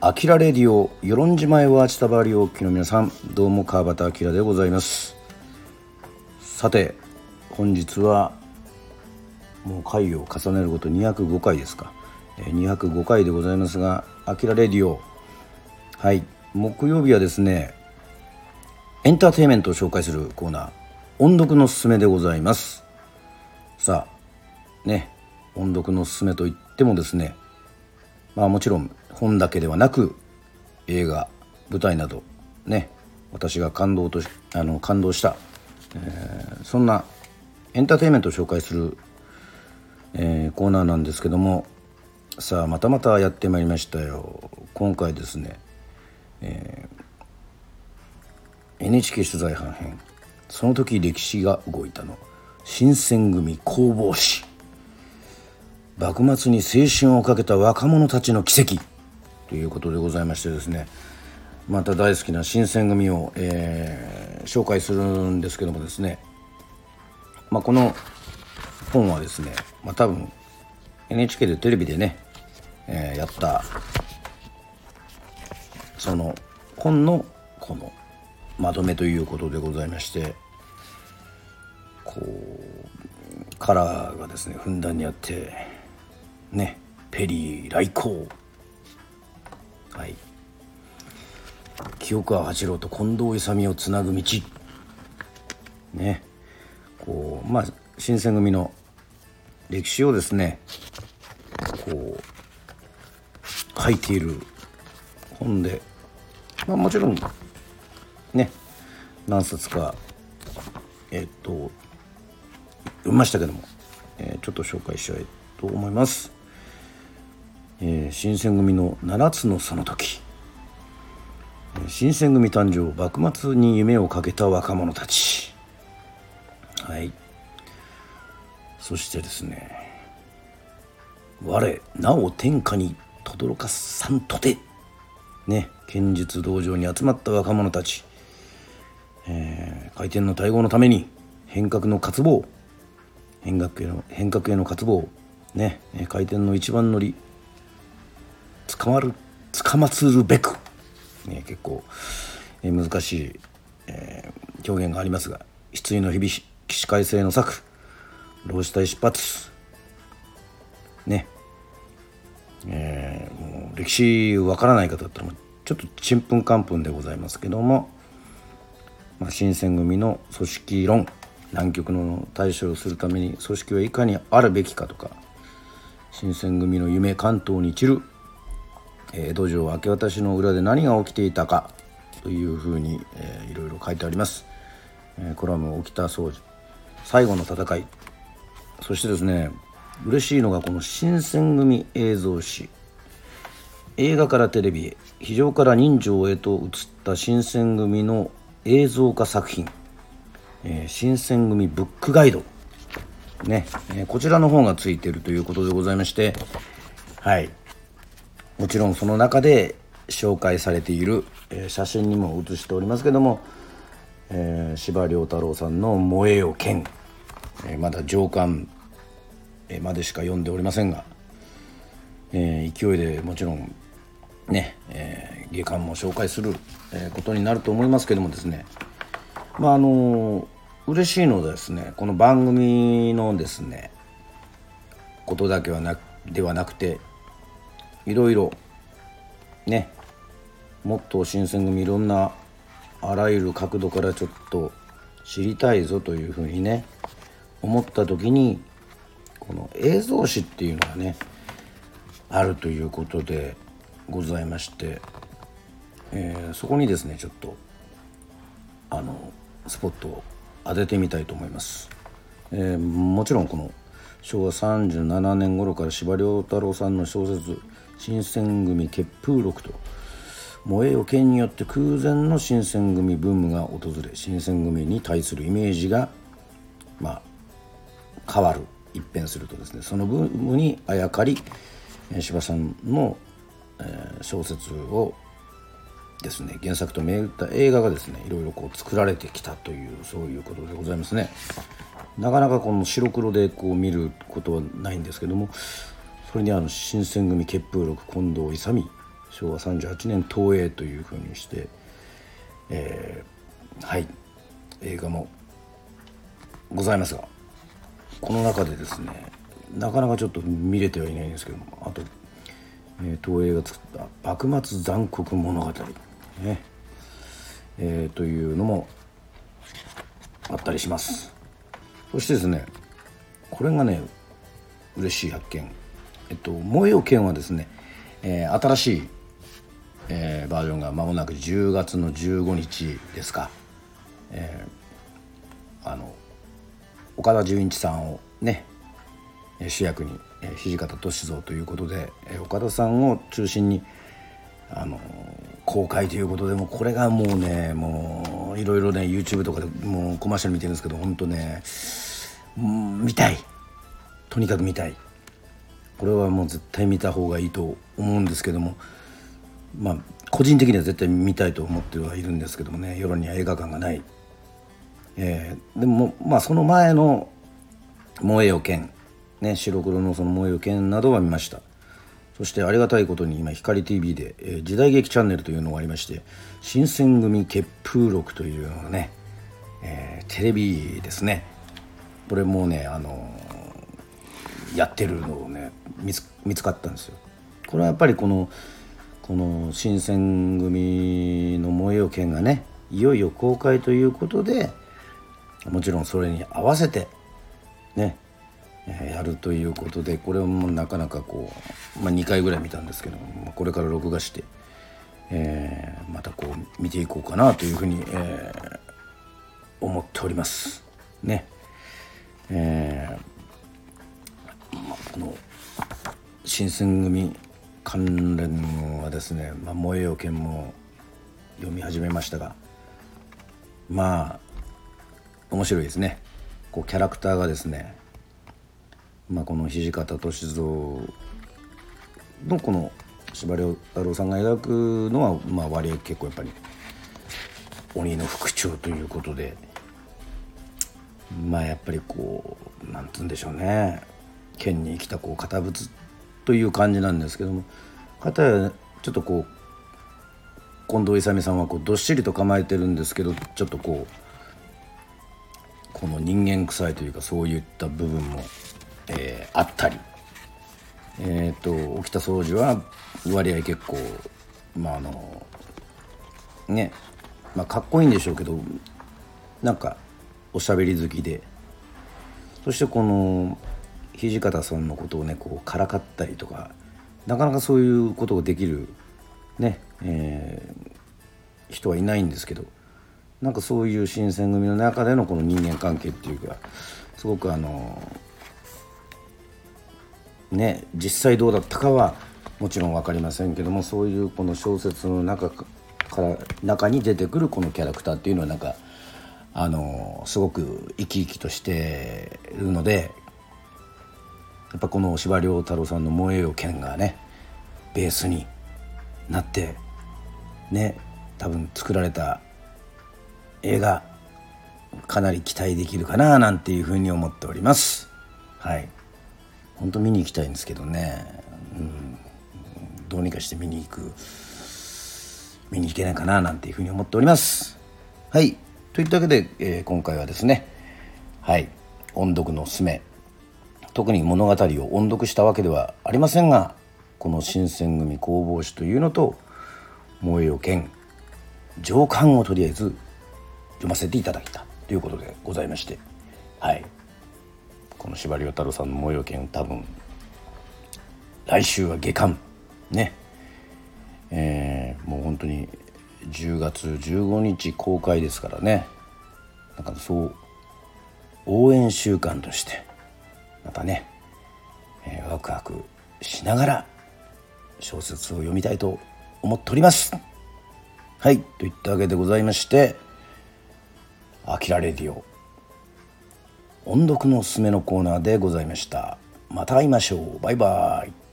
アキラレディオ与論島へはちたばりおきの皆さんどうも川端明でございます。さて本日はもう回を重ねること205回ですか。205回でございますがアキラレディオ。はい。木曜日はですねエンターテインメントを紹介するコーナー音読のすすめでございます。さあね音読のすすめといってもですねまあもちろん本だけではなく映画舞台などね私が感動とあの感動した、えー、そんなエンターテインメントを紹介する、えー、コーナーなんですけどもさあまたまたやってまいりましたよ。今回ですね、えー、NHK 取材班編。その時歴史が動いたの。新選組攻防史幕末に青春をかけた若者たちの奇跡。ということでございましてですね。また大好きな新選組を、えー、紹介するんですけどもですね、まあ、この本はですね、まあ、多分 NHK でテレビでね、えー、やったその本のこのまとめということでございましてこうカラーがですねふんだんにあってねペリー来航。はい。清川八郎と近藤勇をつなぐ道。ね。こうまあ新選組の歴史をですねこう書いている本で、まあ、もちろんね何冊かえっと読みましたけども、えー、ちょっと紹介したいと思います。えー、新選組の7つのその時新選組誕生幕末に夢をかけた若者たち。はい。そしてですね我なお天下に轟かさんとてね剣術道場に集まった若者たち、えー、回転の対応のために変革の渇望。変革への変革への渇望。ね回転の一番乗り。捕まる捕まつるべく、ね、結構、えー、難しい、えー、表現がありますが失意の日々起死回生の策老子隊出発。ね。えー、もう歴史わからない方だったらちょっとちんぷんかんぷんでございますけども、まあ、新選組の組織論南極の対処をするために組織はいかにあるべきかとか新選組の夢関東に散る江戸城明け渡しの裏で何が起きていたかというふうに、えー、いろいろ書いてあります、えー、コラム「起きた掃除」最後の戦い。そしてですね嬉しいのがこの新選組映像誌。映画からテレビへ非常から人情へと移った新選組の映像化作品、えー、新選組ブックガイド。ね、えー、こちらの方がついているということでございましてはい。もちろんその中で紹介されている、えー、写真にも写しておりますけども、えー、司馬太郎さんの「燃えよ剣」えー、まだ上巻、えまでしか読んでおりませんが、え勢いでもちろんね、え下巻も紹介する、えことになると思いますけどもですね。まああの嬉しいのですねこの番組のですねことだけはなではなくていろいろねもっと新選組いろんなあらゆる角度からちょっと知りたいぞというふうにね思った時にこの映像誌っていうのがねあるということでございまして、えー、そこにですねちょっとあのスポットを当ててみたいと思います。えー、もちろんこの昭和37年頃から司馬太郎さんの小説新選組結風録と。燃えよ剣によって空前の新選組ブームが訪れ新選組に対するイメージがまあ変わる一変するとですね。そのブームにあやかり司馬さんの、えー、小説をですね原作と銘打った映画がですねいろいろこう作られてきたというそういうことでございますね。なかなかこの白黒でこう見ることはないんですけどもそれにあの新選組血風録近藤勇昭和38年東映というふうにして、えー、はい映画もございますがこの中でですねなかなかちょっと見れてはいないんですけどもあと、えー、東映が作った「幕末残酷物語」ねえー、というのもあったりします。そしてですねこれがね嬉しい発見。えっと「燃えよ剣」はですね、えー、新しい、えー、バージョンが間もなく10月の15日ですか、えー、あの岡田准一さんをね主役に土方歳三ということで岡田さんを中心にあの公開ということでもこれがもうねもういろいろね YouTube とかでもうコマーシャル見てるんですけど本当ね見たい。とにかく見たい。これはもう絶対見た方がいいと思うんですけどもまあ個人的には絶対見たいと思ってはいるんですけどもね世論には映画館がない、えー、でもまあその前の「燃えよ剣」ね白黒のその「燃えよ剣」などは見ました。そしてありがたいことに今光 TV で、えー、時代劇チャンネルというのがありまして新選組血風録というのがね、えー、テレビですね。これもうねあの、やってるのをね見つ見つかったんですよ。これはやっぱりこのこの新選組の燃えよ剣がねいよいよ公開ということでもちろんそれに合わせてねやるということでこれもうなかなかこう、まあ、2回ぐらい見たんですけどもこれから録画して、えー、またこう見ていこうかなというふうに、えー、思っております。ね。えー、の新選組関連はですね「まあ、燃えよ剣」も読み始めましたがまあ面白いですね。こうキャラクターがですねまあ、この土方歳三のこの司馬太郎さんが描くのは、まあ、割合結構やっぱり鬼の副長ということでまあやっぱりこうなんつうんでしょうね。剣に生きたこう堅物という感じなんですけども片やちょっとこう近藤勇さんはこうどっしりと構えてるんですけどちょっとこうこの人間臭いというかそういった部分もえー、あったり、えーと、沖田総司は割合結構まああのねまあかっこいいんでしょうけどなんかおしゃべり好きで。そしてこの土方さんのことをねこうからかったりとかなかなかそういうことができるね、えー、人はいないんですけどなんかそういう新選組の中でのこの人間関係っていうかすごくあのね実際どうだったかはもちろん分かりませんけどもそういうこの小説の中から中に出てくるこのキャラクターっていうのはなんかあのすごく生き生きとしてるのでやっぱこの司馬遼太郎さんの「燃えよ剣」がねベースになってね多分作られた映画かなり期待できるかななんていうふうに思っております。はい。本当見に行きたいんですけどね、うん、どうにかして見に行く見に行けないかななんていうふうに思っております。はい。といったわけで、えー、今回はですねはい。音読のすめ。特に物語を音読したわけではありませんがこの新選組工房誌というのと燃えよ剣上巻をとりあえず読ませていただいたということでございましてはい。この司馬遼太郎さんの「模様剣」多分来週は下巻ね。えー、もう本当に10月15日公開ですからね。なんかそう応援週間としてまたね、えー、ワクワクしながら小説を読みたいと思っております。はいといったわけでございまして「あきらレディオ」音読のおすすめのコーナーでございました。また会いましょう。バイバーイ。